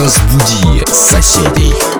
Разбуди соседей.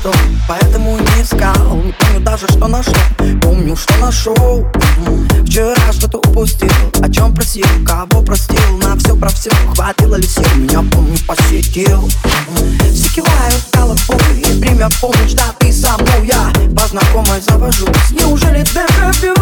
Что, поэтому и не искал Не помню даже что нашел Помню, что нашел М. Вчера что-то упустил О чем просил, кого простил На все про все, хватило ли сил Меня помню посетил. Все кивают головой Время помнишь, да ты со мной Я по знакомой завожусь Неужели дежавю?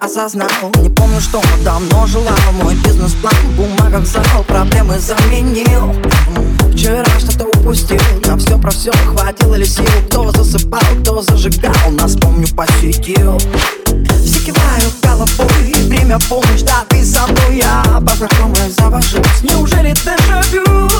Осознал. Не помню, что давно желал. Мой бизнес-план в бумагах зал Проблемы заменил. Вчера что-то упустил. На все про все хватило ли сил? Кто засыпал, кто зажигал? Нас, помню, посетил. Все кивают головой. Время полночь, да ты со мной. Я по знакомой завожусь Неужели дежавю?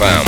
FM.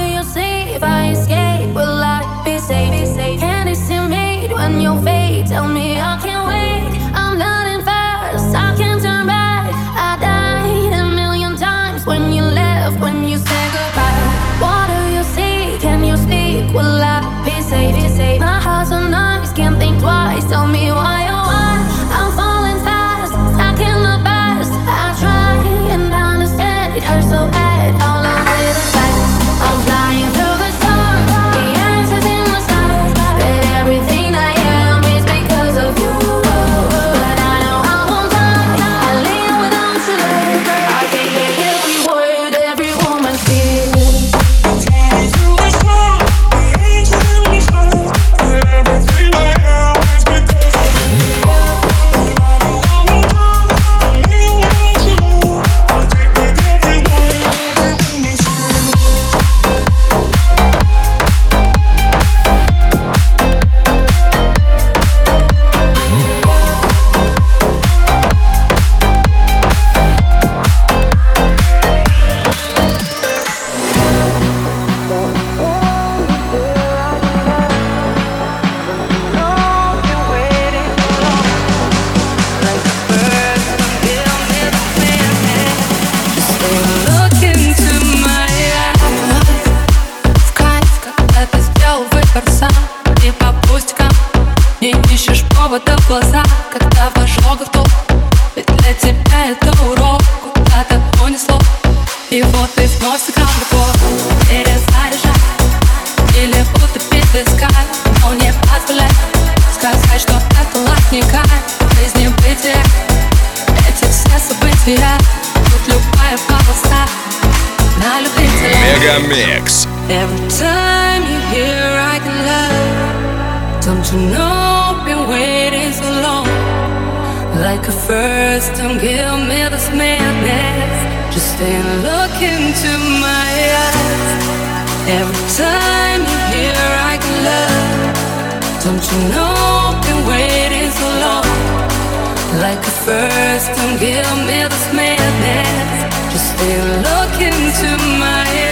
Every time you hear I can love, don't you know I've been waiting so long? Like a first, don't give me this madness. Just stay and look into my eyes. Every time you hear I can love, don't you know I've been waiting so long? Like a first, don't give me this madness. Just stay and look into my eyes.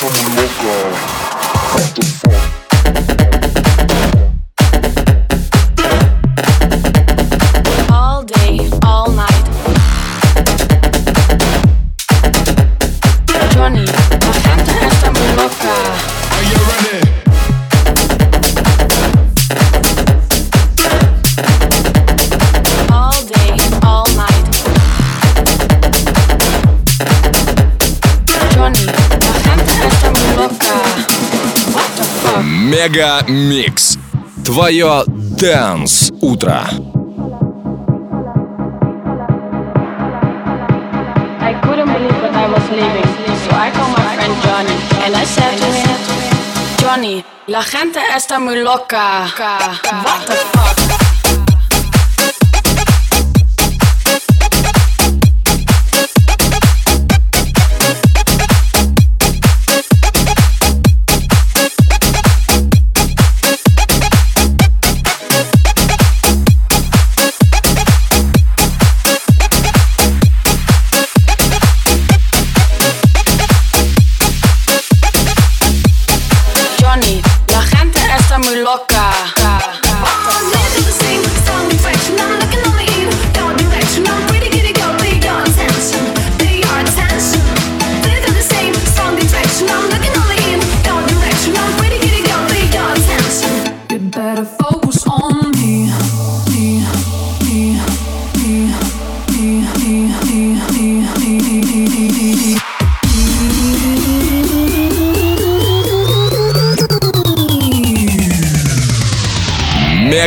from a local. What the fuck? And I said to him, Johnny, la gente está muy loca. What the fuck?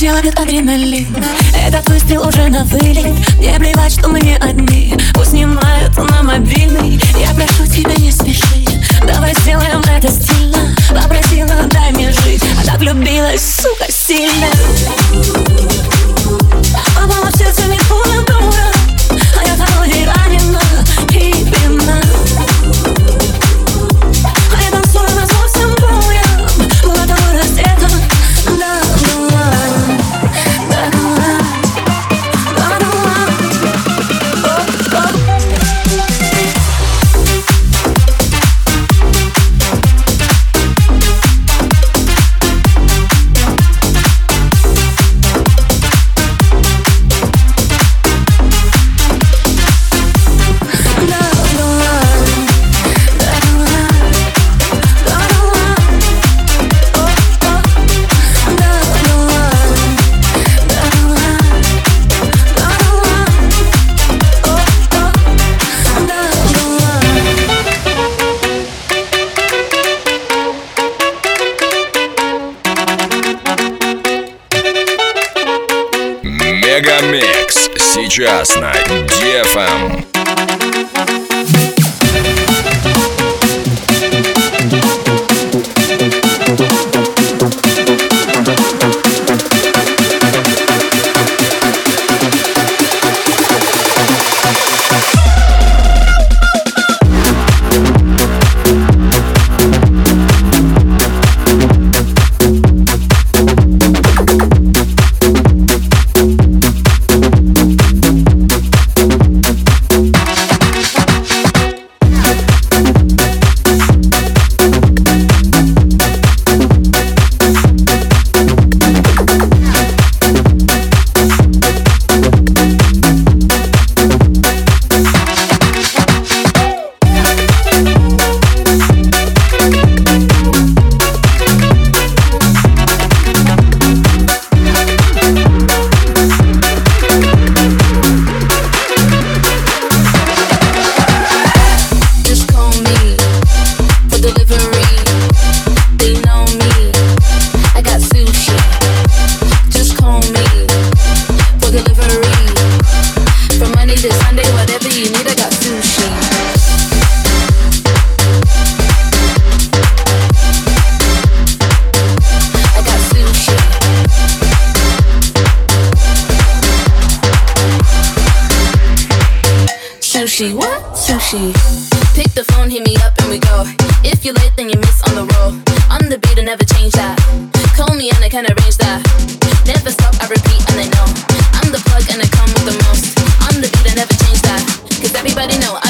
тело бьет адреналин Этот выстрел уже на вылет Мне плевать, что мы не одни Пусть снимают на мобильный Я прошу тебя, не спеши Давай сделаем это стильно Попросила, дай мне жить А так влюбилась, сука, сильно Попала в сердце не дура, дура сейчас на DFM. Sushi. Pick the phone, hit me up, and we go. If you're late, then you miss on the roll. On the beat, I never change that. Call me and I can arrange that. Never stop, I repeat, and they know. I'm the plug and I come with the most. On the beat, I never change that. Cause everybody know I